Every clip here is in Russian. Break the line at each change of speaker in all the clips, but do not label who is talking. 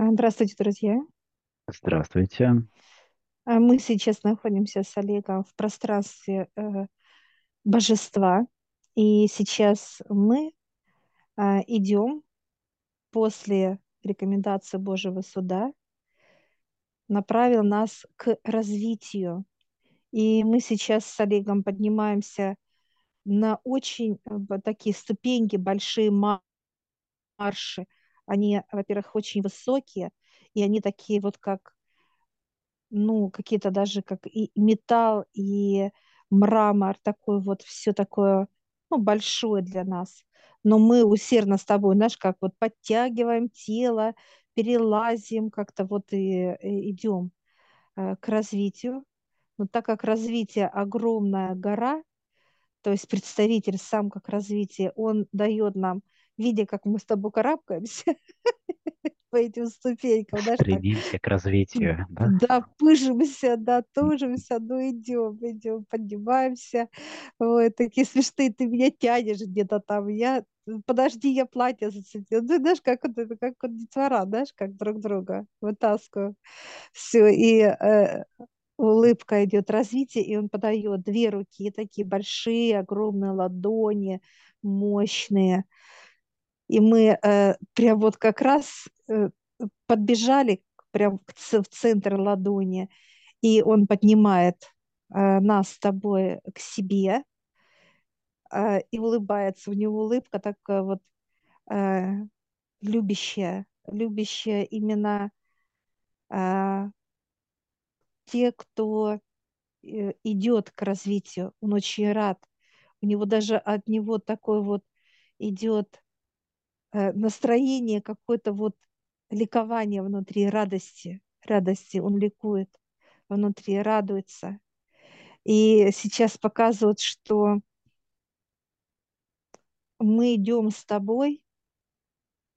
А, Здравствуйте, друзья.
Здравствуйте.
А, Мы сейчас находимся с Олегом в пространстве э, божества. И сейчас мы а, идем после рекомендации Божьего суда, направил нас к развитию. И мы сейчас с Олегом поднимаемся на очень э, такие ступеньки, большие марши. Они, во-первых, очень высокие, и они такие вот как ну, какие-то даже как и металл, и мрамор, такой вот, все такое, ну, большое для нас. Но мы усердно с тобой, знаешь, как вот подтягиваем тело, перелазим, как-то вот и, и идем э, к развитию. Но так как развитие огромная гора, то есть представитель сам как развитие, он дает нам, видя, как мы с тобой карабкаемся по этим ступенькам, так
Стремимся к развитию, да?
да, пыжимся, да, тужимся, ну идем, идем, поднимаемся. Ой, такие смешные, ты меня тянешь где-то там, я, подожди, я платье зацепила. Ну, знаешь, как вот это, как вот детвора, знаешь, как друг друга вытаскиваю. Все, и э, улыбка идет, развитие, и он подает две руки, такие большие, огромные ладони, мощные. И мы э, прям вот как раз э, подбежали прям к в центр ладони, и он поднимает э, нас с тобой к себе э, и улыбается. У него улыбка такая вот э, любящая, любящая именно э, те, кто э, идет к развитию. Он очень рад. У него даже от него такой вот идет настроение, какое-то вот ликование внутри, радости, радости. Он ликует внутри, радуется. И сейчас показывают, что мы идем с тобой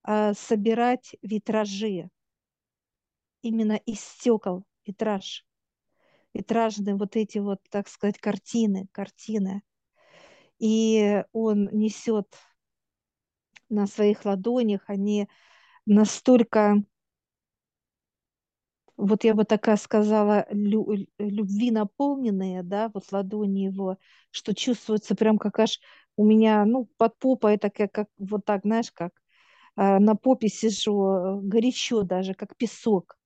а, собирать витражи, именно из стекол, витраж, витражные вот эти вот, так сказать, картины, картины. И он несет на своих ладонях, они настолько, вот я бы такая сказала, лю- любви наполненные, да, вот ладони его, что чувствуется прям как аж у меня, ну, под попой такая, как вот так, знаешь, как а, на попе сижу, э, горячо даже, как песок.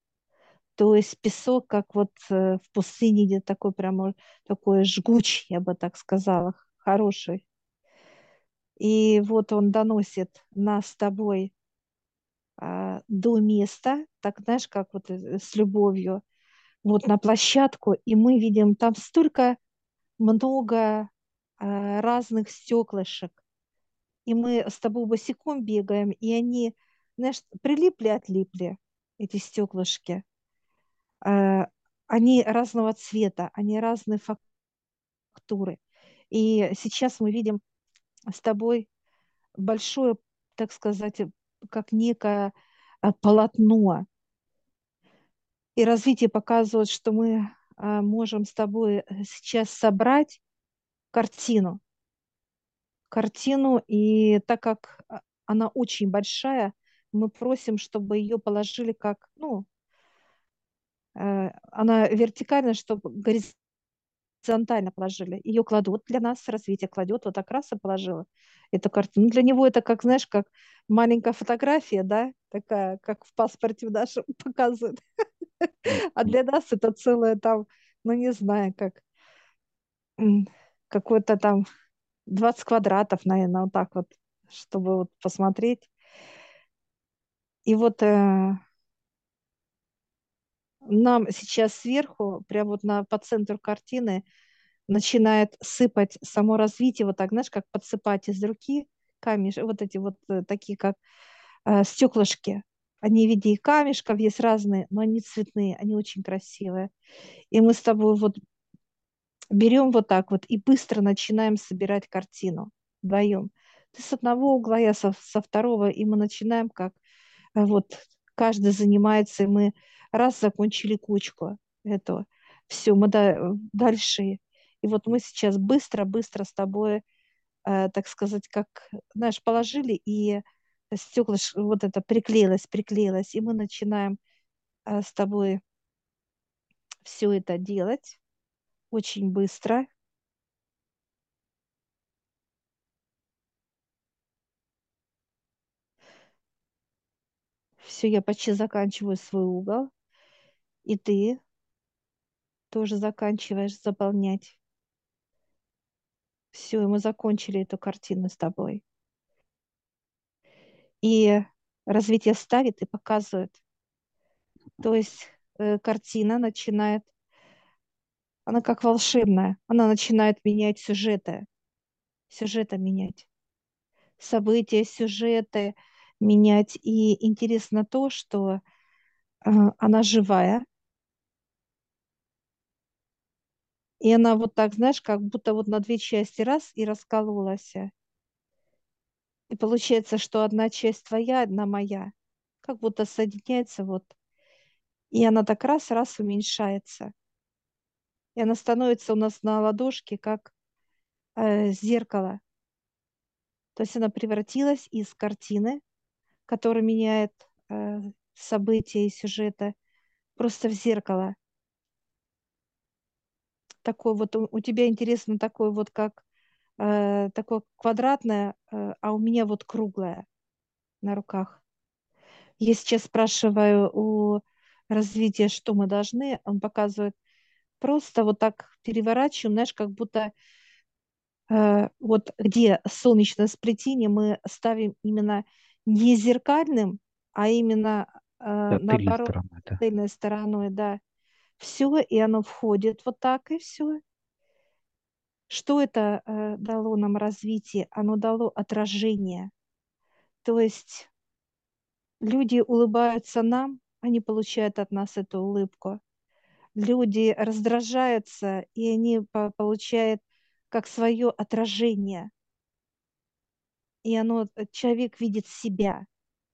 То есть песок, как вот э, в пустыне, где такой прямо такой жгучий, я бы так сказала, хороший. И вот он доносит нас с тобой а, до места, так знаешь, как вот э, с любовью, вот на площадку, и мы видим там столько много а, разных стеклышек, и мы с тобой босиком бегаем, и они, знаешь, прилипли-отлипли, эти стеклышки. А, Они разного цвета, они разной фактуры. И сейчас мы видим с тобой большое, так сказать, как некое а, полотно. И развитие показывает, что мы а, можем с тобой э, сейчас собрать картину. Картину, и так как а, она очень большая, мы просим, чтобы ее положили как, ну, э, она вертикально, чтобы горизонтально положили. Ее кладут для нас, развитие кладет, вот так и положила эту картину. Ну, Для него это как, знаешь, как маленькая фотография, да, такая, как в паспорте в нашем показывают. А для нас это целое там, ну, не знаю, как м, какой-то там 20 квадратов, наверное, вот так вот, чтобы вот посмотреть. И вот э, нам сейчас сверху, прямо вот на, по центру картины, начинает сыпать само развитие, вот так, знаешь, как подсыпать из руки камешки, вот эти вот э, такие, как э, стеклышки. Они в виде камешков, есть разные, но они цветные, они очень красивые. И мы с тобой вот берем вот так вот и быстро начинаем собирать картину вдвоем. Ты с одного угла, я со, со второго, и мы начинаем как э, вот каждый занимается, и мы раз закончили кучку этого. Все, мы да- дальше. И вот мы сейчас быстро-быстро с тобой, э, так сказать, как, знаешь, положили и стекла вот это приклеилось, приклеилось, и мы начинаем э, с тобой все это делать очень быстро. Все, я почти заканчиваю свой угол. И ты тоже заканчиваешь заполнять. Все, мы закончили эту картину с тобой. И развитие ставит и показывает. То есть э, картина начинает, она как волшебная, она начинает менять сюжеты, сюжеты менять, события, сюжеты менять. И интересно то, что э, она живая, и она вот так, знаешь, как будто вот на две части раз и раскололась. И получается, что одна часть твоя, одна моя. Как будто соединяется вот. И она так раз-раз уменьшается. И она становится у нас на ладошке, как э, зеркало. То есть она превратилась из картины, которая меняет э, события и сюжета, просто в зеркало. Такой вот у, у тебя интересно такой вот как э, такое квадратное, э, а у меня вот круглое на руках. Я сейчас спрашиваю у развития, что мы должны, он показывает просто вот так переворачиваем, знаешь, как будто э, вот где солнечное сплетение мы ставим именно не зеркальным, а именно э,
Да,
наоборот, тыльной стороной, да. Все, и оно входит вот так, и все. Что это э, дало нам развитие? Оно дало отражение. То есть люди улыбаются нам, они получают от нас эту улыбку. Люди раздражаются, и они по- получают как свое отражение. И оно, э, человек видит себя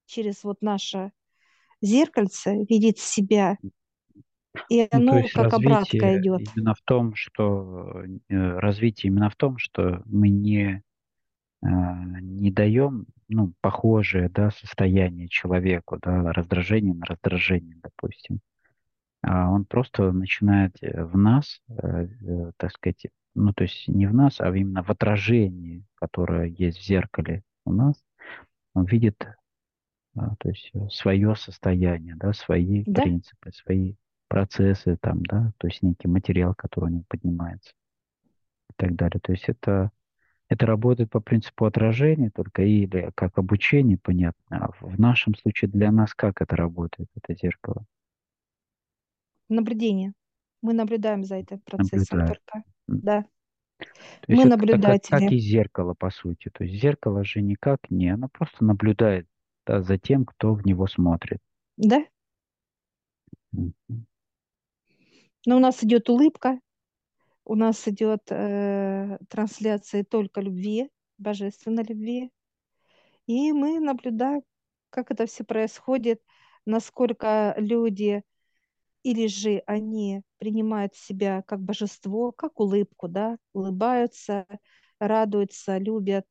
через вот наше зеркальце, видит себя, и
Ну,
оно
есть
как обратка идет.
именно в том, что э, развитие именно в том, что мы не, э, не даем ну, похожее да, состояние человеку, да, раздражение на раздражение, допустим. А он просто начинает э, в нас, так сказать, ну, то есть не в нас, а именно в отражении, которое есть в зеркале у нас, он видит то есть свое состояние, да, свои
Да,
принципы, свои процессы там, да, то есть некий материал, который у него поднимается и так далее. То есть это, это работает по принципу отражения только или как обучение, понятно. А в нашем случае для нас как это работает, это зеркало?
наблюдение. Мы наблюдаем за этим процессом
Наблюдает.
только. Да,
То
мы
есть так как, как и зеркало, по сути. То есть зеркало же никак не, оно просто наблюдает да, за тем, кто в него смотрит.
Да,
Мгм.
Но у нас идет улыбка, у нас идет э, трансляция только любви, божественной любви. И мы наблюдаем, как это все происходит, насколько люди или же они принимают себя как божество, как улыбку, да, улыбаются, радуются, любят,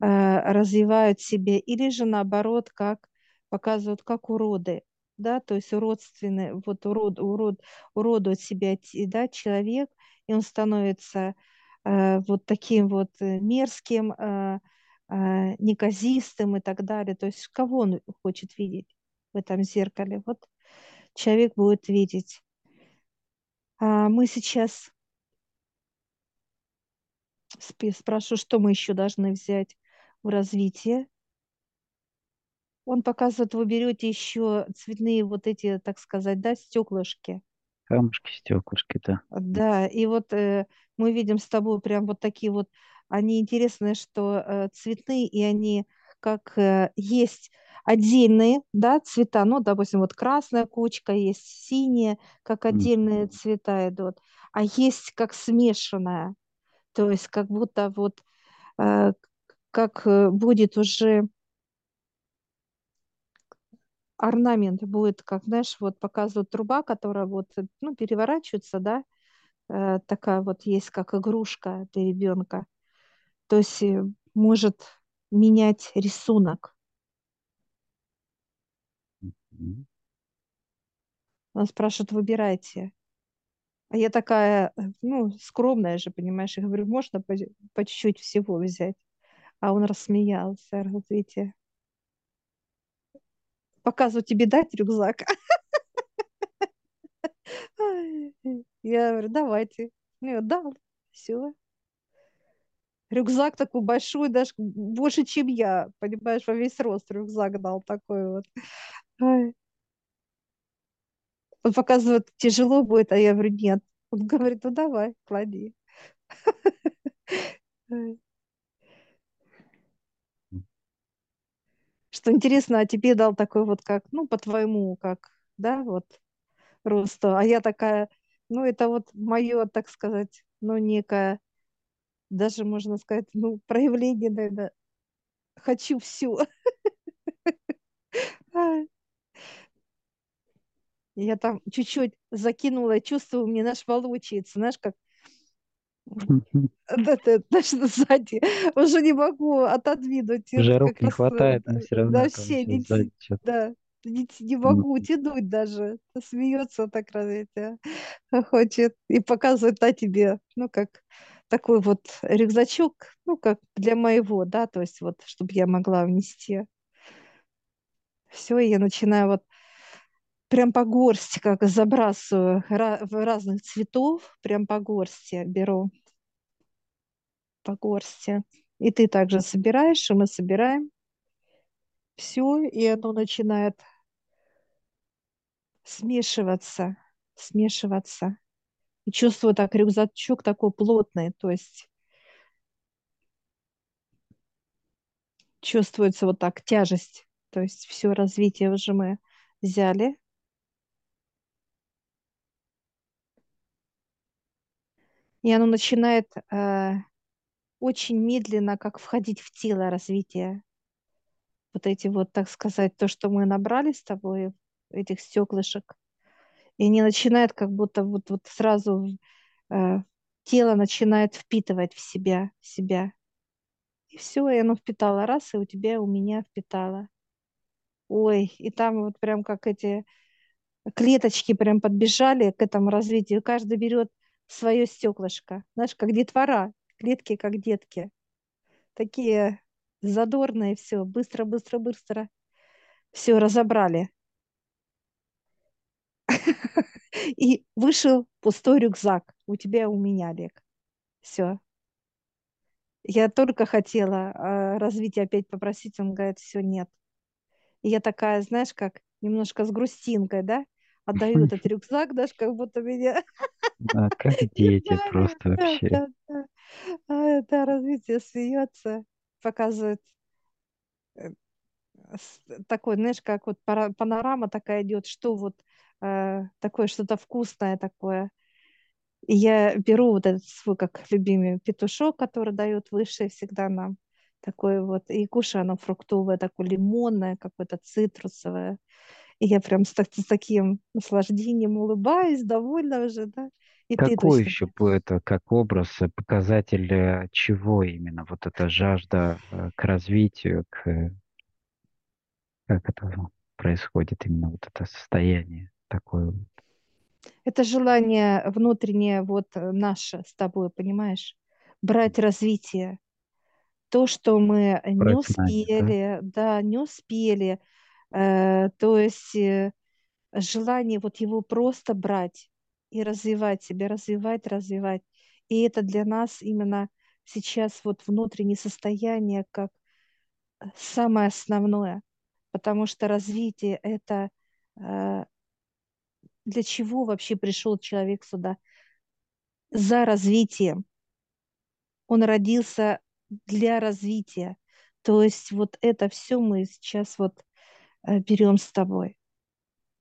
э, развивают себя, или же наоборот, как показывают, как уроды, да, то есть уродственные, вот урод, урод, уродует себя, те- да, человек, и он становится э, вот таким вот э, мерзким, э, э, неказистым и так далее. То есть кого он хочет видеть в этом зеркале? Вот человек будет видеть. А мы сейчас спрашиваю, что мы еще должны взять в развитие. Он показывает, вы берете еще цветные вот эти, так сказать, да, стеклышки.
Камушки, стеклышки, да.
Да, и вот э, мы видим с тобой прям вот такие вот, они интересные, что э, цветные, и они как э, есть отдельные, да, цвета, ну, допустим, вот красная кучка, есть синяя, как отдельные цвета идут, а есть как смешанная, то есть как будто вот э, как э, будет уже орнамент будет, как, знаешь, вот показывают труба, которая вот, ну, переворачивается, да, э, такая вот есть, как игрушка для ребенка. То есть э, может менять рисунок. Он спрашивает, выбирайте. А я такая, э, ну, скромная же, понимаешь, я говорю, можно по, по чуть-чуть всего взять? А он рассмеялся, видите, показываю тебе дать рюкзак. Я говорю, давайте. Ну, дал, все. Рюкзак такой большой, даже больше, чем я, понимаешь, во весь рост рюкзак дал такой вот. Он показывает, тяжело будет, а я говорю, нет. Он говорит, ну давай, клади. Что интересно, а тебе дал такой вот как, ну, по твоему, как, да, вот, росту. А я такая, ну, это вот мое, так сказать, ну, некое, даже можно сказать, ну, проявление, наверное, хочу все. Я там чуть-чуть закинула, чувствую, мне наш волочается, знаешь, как это, даже сзади уже не могу отодвинуть.
Уже рук
как
не
раз,
хватает, но все равно,
вообще
короче,
не, да, не, не могу тянуть даже. Смеется так разве хочет и показывает на тебе, ну, как такой вот рюкзачок, ну, как для моего, да, то есть вот, чтобы я могла внести. Все, я начинаю вот прям по горсти как забрасываю в разных цветов, прям по горсти беру по горсти. И ты также собираешь, и мы собираем все, и оно начинает смешиваться, смешиваться. И чувствую так рюкзачок такой плотный, то есть чувствуется вот так тяжесть, то есть все развитие уже мы взяли. И оно начинает э, очень медленно как входить в тело развития. Вот эти вот, так сказать, то, что мы набрали с тобой, этих стеклышек. И они начинают как будто вот, вот сразу э, тело начинает впитывать в себя, в себя. И все, и оно впитало раз, и у тебя, и у меня впитало. Ой, и там вот прям как эти клеточки прям подбежали к этому развитию. Каждый берет свое стеклышко. Знаешь, как детвора, клетки как детки. Такие задорные, все, быстро, быстро, быстро. Все разобрали. И вышел пустой рюкзак. У тебя, у меня, Олег. Все. Я только хотела э, развитие опять попросить, он говорит, все, нет. И я такая, знаешь, как немножко с грустинкой, да, отдаю этот рюкзак, даже как будто меня...
Да, как дети просто вообще.
Да, да, да. да, развитие смеется, показывает э, такой, знаешь, как вот панорама такая идет, что вот э, такое что-то вкусное такое. И я беру вот этот свой, как любимый петушок, который дает выше всегда нам, такой вот, и кушаю оно фруктовое, такое лимонное, какое-то цитрусовое. И я прям с, так, с таким наслаждением улыбаюсь, довольна уже, да. И
Какой еще это как образ, э, показатель э, чего именно? Вот эта жажда э, к развитию, к... как это происходит именно вот это состояние такое?
Это желание внутреннее вот наше с тобой, понимаешь? Брать развитие. То, что мы не
Брать знания, да?
успели, да, не успели. Э, то есть э, желание вот его просто брать и развивать себя, развивать, развивать. И это для нас именно сейчас вот внутреннее состояние как самое основное, потому что развитие это э, для чего вообще пришел человек сюда? За развитием. Он родился для развития. То есть вот это все мы сейчас вот э, берем с тобой.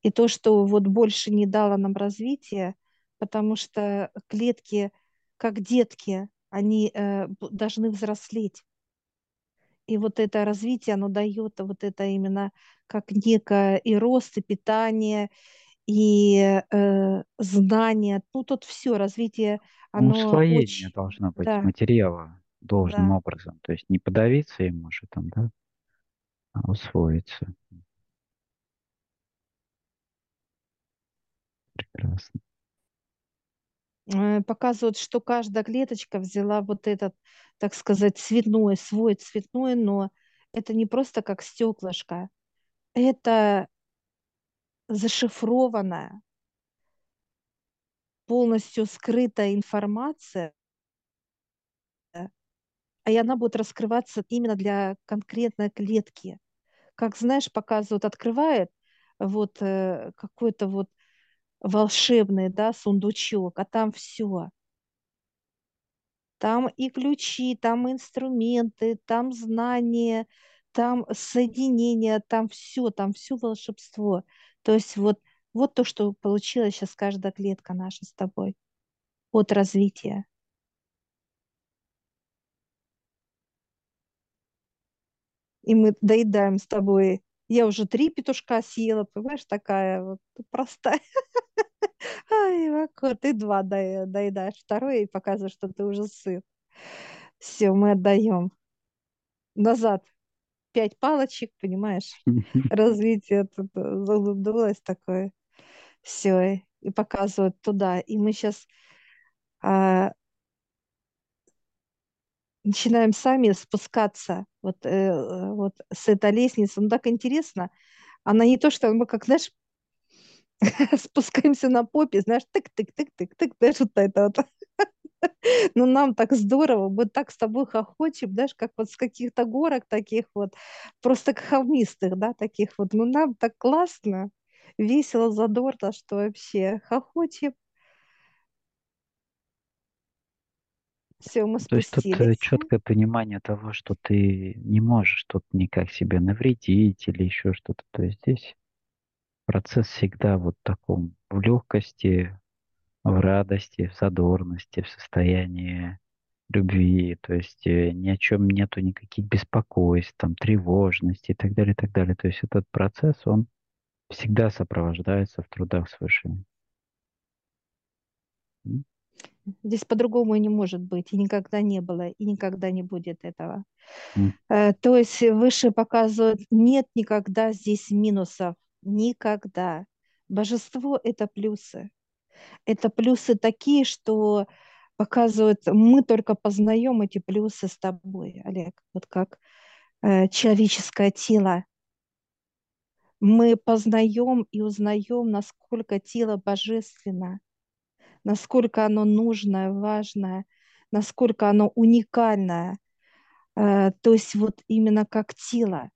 И то, что вот больше не дало нам развития, потому что клетки, как детки, они э, должны взрослеть. И вот это развитие, оно дает вот это именно как некое и рост, и питание, и э, знания. Ну, тут все, развитие,
Ну,
оно
усвоение
очень...
должно быть
Да,
материала должным
да.
образом. То есть не подавиться им уже там, да, а усвоиться. Прекрасно.
Э, показывают, что каждая клеточка взяла вот этот, так сказать, цветной, свой цветной, но это не просто как стеклышко, это зашифрованная, полностью скрытая информация, и она будет раскрываться именно для конкретной клетки. Как, знаешь, показывают, открывает вот э, какой-то вот волшебный, да, сундучок, а там все. Там и ключи, там инструменты, там знания, там соединения, там все, там все волшебство. То есть вот, вот то, что получилось сейчас каждая клетка наша с тобой от развития. И мы доедаем с тобой. Я уже три петушка съела, понимаешь, такая вот простая. Ай, Вако, ты два доедаешь, второй и показываешь, что ты уже сыт. Все, мы отдаем. Назад пять палочек, понимаешь? Развитие тут э, задулось такое. Все, и показывают туда. И мы сейчас а, начинаем сами спускаться вот, э, вот с этой лестницы. Ну, так интересно. Она не то, что мы как, знаешь, спускаемся на попе, знаешь, тык-тык-тык-тык-тык, знаешь, вот это вот. Ну, нам так здорово, мы так с тобой хохочем, знаешь, как вот с каких-то горок таких вот, просто холмистых, да, таких вот. Ну, нам так классно, весело, задорно, что вообще хохочем. Все, мы
То есть тут э, четкое понимание того, что ты не можешь тут никак себе навредить или еще что-то. То есть здесь процесс всегда вот в таком, в легкости, в радости, в задорности, в состоянии любви, то есть э, ни о чем нету никаких беспокойств, там, тревожности и так далее, и так далее. То есть этот процесс, он всегда сопровождается в трудах свыше.
Здесь по-другому и не может быть, и никогда не было, и никогда не будет этого.
Mm.
То есть выше показывают, нет никогда здесь минусов, никогда. Божество – это плюсы. Это плюсы такие, что показывают, мы только познаем эти плюсы с тобой, Олег, вот как э, человеческое тело. Мы познаем и узнаем, насколько тело божественно, насколько оно нужное, важное, насколько оно уникальное. Э, то есть вот именно как тело.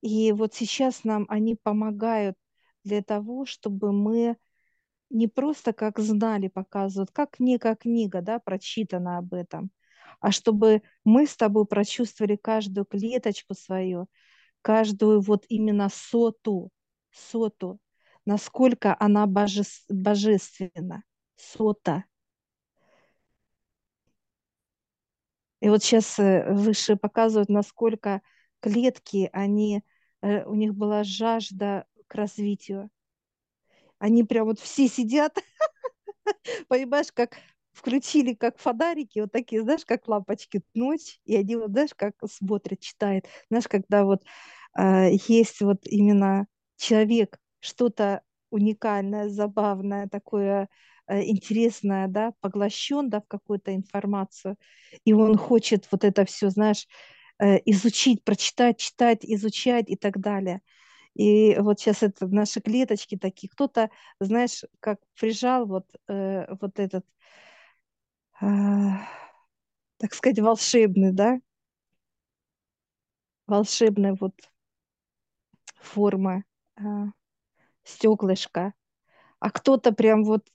И вот сейчас нам они помогают для того, чтобы мы не просто как знали, показывают, как книга, книга, да, прочитана об этом, а чтобы мы с тобой прочувствовали каждую клеточку свою, каждую вот именно соту, соту, насколько она боже, божественна, сота. И вот сейчас э, выше показывают, насколько клетки, они, э, у них была жажда к развитию. Они прям вот все сидят, понимаешь, как включили как фонарики, вот такие, знаешь, как лампочки ночь, и они вот, знаешь, как смотрят, читают. Знаешь, когда вот э, есть вот именно человек, что-то уникальное, забавное, такое э, интересное, да, поглощен, да, в какую-то информацию, и он хочет вот это все, знаешь, э, изучить, прочитать, читать, изучать и так далее. И вот сейчас это наши клеточки такие. Кто-то, знаешь, как прижал вот, э, вот этот, э, так сказать, волшебный, да, волшебная вот форма э, стеклышка. А кто-то прям вот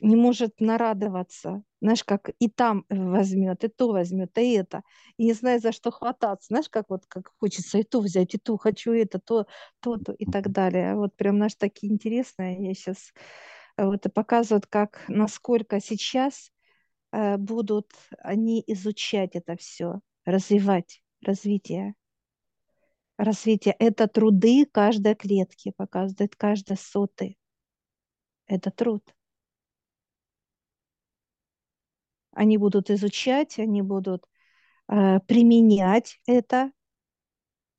не может нарадоваться, знаешь, как и там возьмет, и то возьмет, и это, и не знает, за что хвататься, знаешь, как вот как хочется и то взять, и то, хочу это, то, то, то и так далее. Вот прям наш такие интересные, я сейчас э, вот и показывают, как, насколько сейчас э, будут они изучать это все, развивать, развитие. Развитие – это труды каждой клетки, показывает каждой соты. Это труд. Они будут изучать, они будут э, применять это.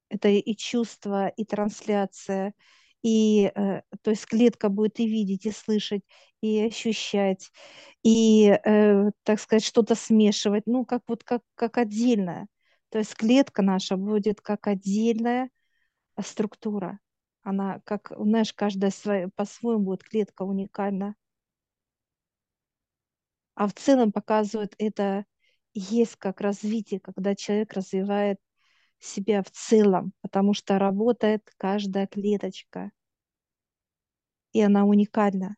Это и чувство, и трансляция, и, э, то есть клетка будет и видеть, и слышать, и ощущать, и, э, так сказать, что-то смешивать, ну, как вот как, как отдельная. То есть клетка наша будет как отдельная структура. Она как, знаешь, каждая своя, по-своему будет клетка уникальна. А в целом показывает это есть как развитие, когда человек развивает себя в целом, потому что работает каждая клеточка, и она уникальна.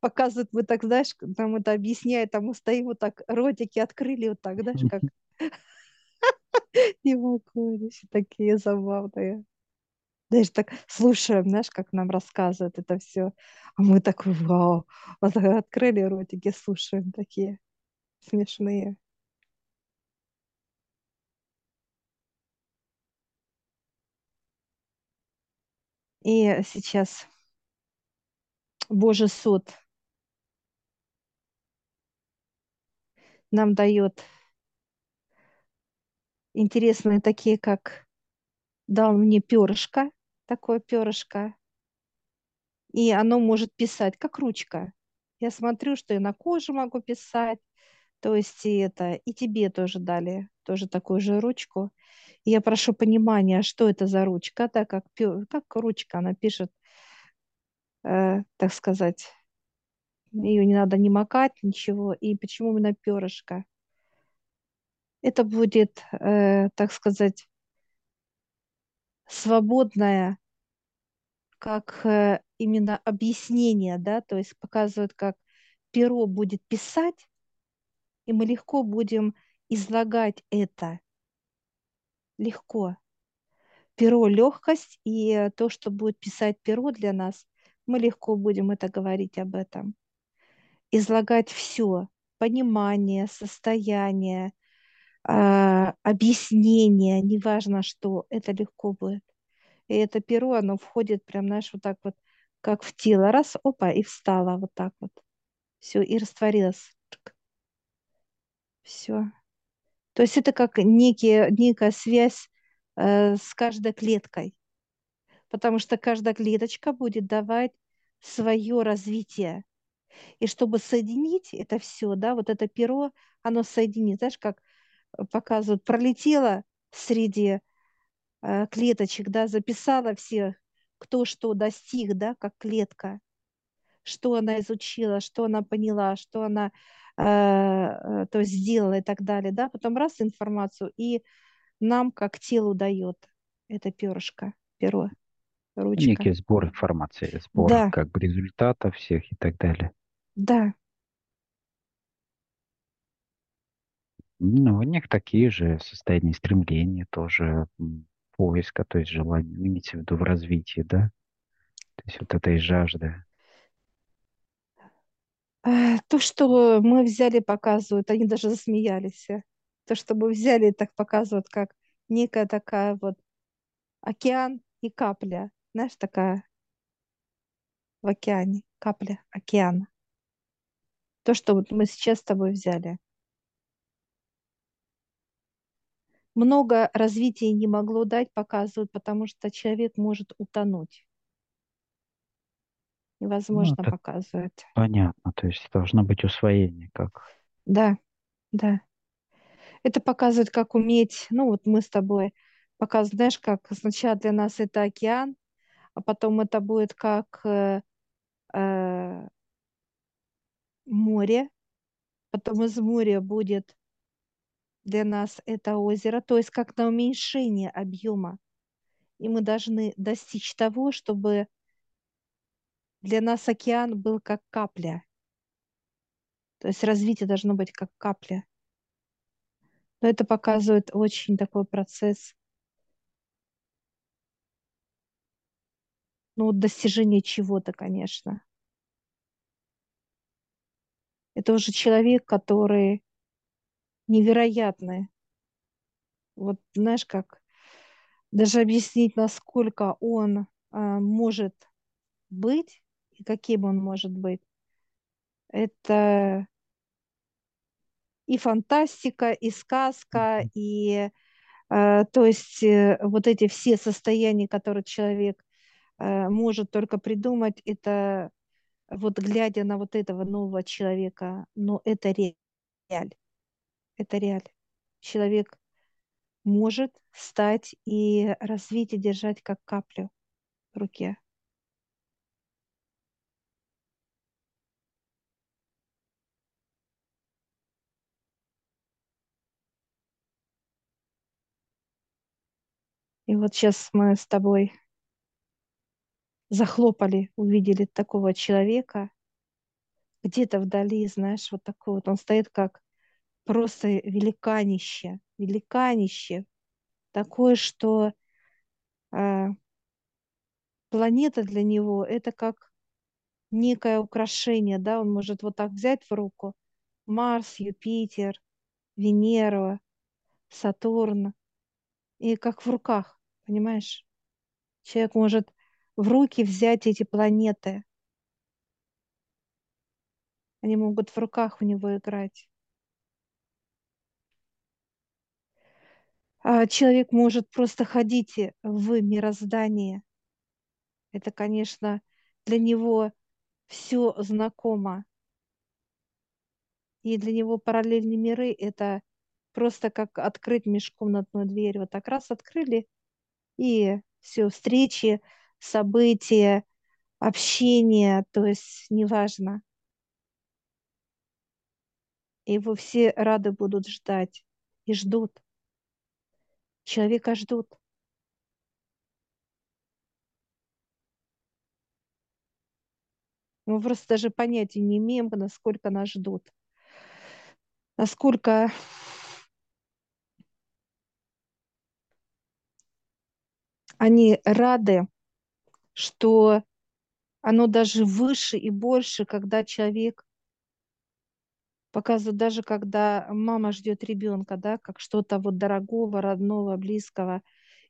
Показывают, мы так, знаешь, там это объясняет, там мы стоим вот так, ротики открыли вот так, знаешь, как не могу, все такие забавные. Знаешь, так слушаем, знаешь, как нам рассказывают это все. А мы так, вау, вот открыли ротики, слушаем такие смешные. И сейчас Божий суд нам дает интересные такие, как дал мне перышко, такое перышко, и оно может писать, как ручка. Я смотрю, что я на коже могу писать, то есть и это, и тебе тоже дали, тоже такую же ручку. И я прошу понимания, что это за ручка, так как, как ручка, она пишет, э, так сказать, ее не надо не макать, ничего. И почему именно перышко? Это будет, э, так сказать, свободное, как э, именно объяснение, да, то есть показывают, как перо будет писать, и мы легко будем излагать это. Легко. Перо – легкость, и то, что будет писать перо для нас, мы легко будем это говорить об этом. Излагать все, понимание, состояние, э, объяснение, неважно что, это легко будет. И это перо, оно входит прям, знаешь, вот так вот, как в тело. Раз, опа, и встала вот так вот. Все, и растворилась. Все. То есть это как некие, некая связь э, с каждой клеткой. Потому что каждая клеточка будет давать свое развитие. И чтобы соединить это все, да, вот это перо, оно соединит, знаешь, как показывают, пролетело среди э, клеточек, да, записала всех, кто что достиг, да, как клетка, что она изучила, что она поняла, что она э, э, то сделала и так далее, да, потом раз информацию, и нам как телу дает это перышко, перо, ручка.
Некий сбор информации, сбор
Да.
как бы результатов всех и так далее.
Да,
Ну, у них такие же состояния стремления, тоже поиска, то есть желание, ну, имеется в виду в развитии, да? То есть вот этой жажды.
А, То, что мы взяли, показывают, они даже засмеялись. э. То, что мы взяли, так показывают, как некая такая вот океан и капля. Знаешь, такая в океане, капля океана. То, что вот мы сейчас с тобой взяли. Много развития не могло дать, показывают, потому что человек может утонуть.
Ну,
Невозможно
это
показывает.
понятно, то есть должно быть усвоение, как
Да, да. Это показывает, как уметь, ну вот мы с тобой показываем, знаешь, как сначала для нас это океан, а потом это будет как э, э, море, потом из моря будет для нас это озеро, то есть как на уменьшение объема. И мы должны достичь того, чтобы для нас океан был как капля. То есть развитие должно быть как капля. Но это показывает очень такой процесс, ну, вот достижение чего-то, конечно. Это уже человек, который невероятный. Вот знаешь, как даже объяснить, насколько он а, может быть и каким он может быть, это и фантастика, и сказка, и э, то есть э, вот эти все состояния, которые человек может только придумать, это вот глядя на вот этого нового человека, но это реаль, это реаль. Человек может стать и развить и держать как каплю в руке. И вот сейчас мы с тобой захлопали, увидели такого человека, где-то вдали, знаешь, вот такой вот, он стоит как просто великанище, великанище, такое, что э, планета для него это как некое украшение, да, он может вот так взять в руку Марс, Юпитер, Венера, Сатурн, и как в руках, понимаешь? Человек может в руки взять эти планеты. Они могут в руках у него играть. А человек может просто ходить в мироздании. Это, конечно, для него все знакомо. И для него параллельные миры – это просто как открыть межкомнатную дверь. Вот так раз открыли, и все, встречи, события, общение, то есть неважно. Его все рады будут ждать и ждут. Человека ждут. Мы просто даже понятия не имеем, насколько нас ждут. Насколько они рады, что оно даже выше и больше, когда человек показывает, даже когда мама ждет ребенка, да, как что-то вот дорогого, родного, близкого,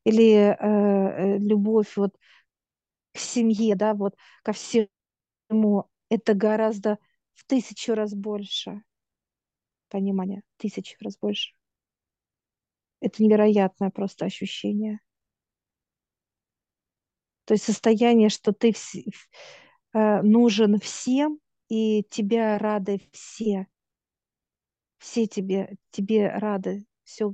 или э, э любовь вот к семье, да, вот ко всему, это гораздо в тысячу раз больше понимания, тысячу раз больше. Это невероятное просто ощущение. То есть состояние, что ты э, нужен всем, и тебя рады все. Все тебе, тебе рады, все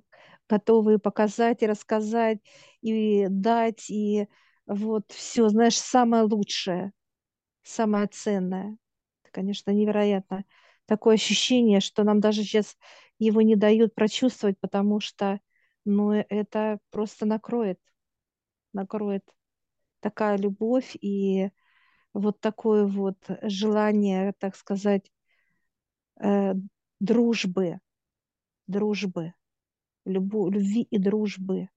готовы показать и рассказать, и дать, и вот все, знаешь, самое лучшее, самое ценное. Это, конечно, невероятно. Такое ощущение, что нам даже сейчас его не дают прочувствовать, потому что ну, это просто накроет, накроет такая любовь и вот такое вот желание, так сказать, э, дружбы, дружбы, любу, любви и дружбы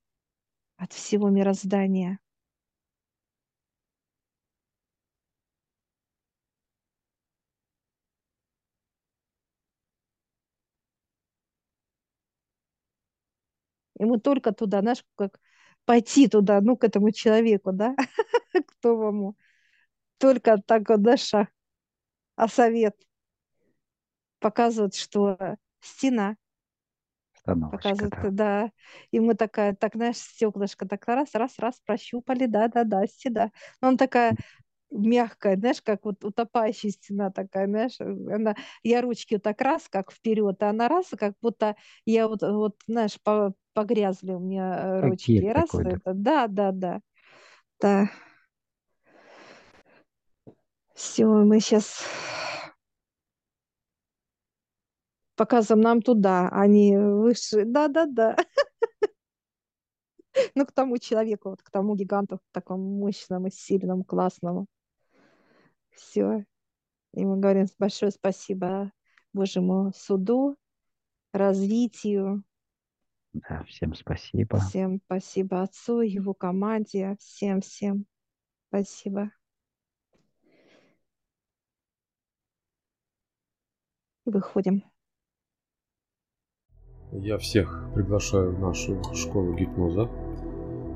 от всего мироздания. И мы только туда, знаешь, как пойти туда, ну, к этому человеку, да, к новому. Только так вот, да, шаг. А совет показывает, что стена. Показывает, да. да. И мы такая, так, знаешь, стеклышко так раз, раз, раз прощупали, да, да, да, стена. Но он такая мягкая, знаешь, как вот утопающая стена такая, знаешь, она, я ручки вот так раз, как вперед, а она раз, как будто я вот, вот знаешь, по, погрязли у меня э, ручки. Пакет раз, такой, это, да, да, да, да. Все, мы сейчас показываем нам туда, они выше, да, да, да. Ну, к тому человеку, вот к тому гиганту, такому мощному, сильному, классному. Все. И мы говорим большое спасибо Божьему суду, развитию,
да, всем спасибо.
Всем спасибо отцу, его команде, всем-всем спасибо. Выходим.
Я всех приглашаю в нашу школу гипноза.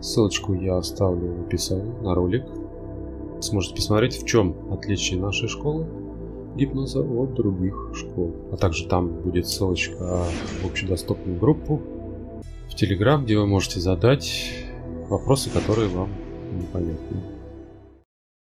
Ссылочку я оставлю в описании на ролик. Сможете посмотреть, в чем отличие нашей школы гипноза от других школ. А также там будет ссылочка в общедоступную группу в Телеграм, где вы можете задать вопросы, которые вам непонятны.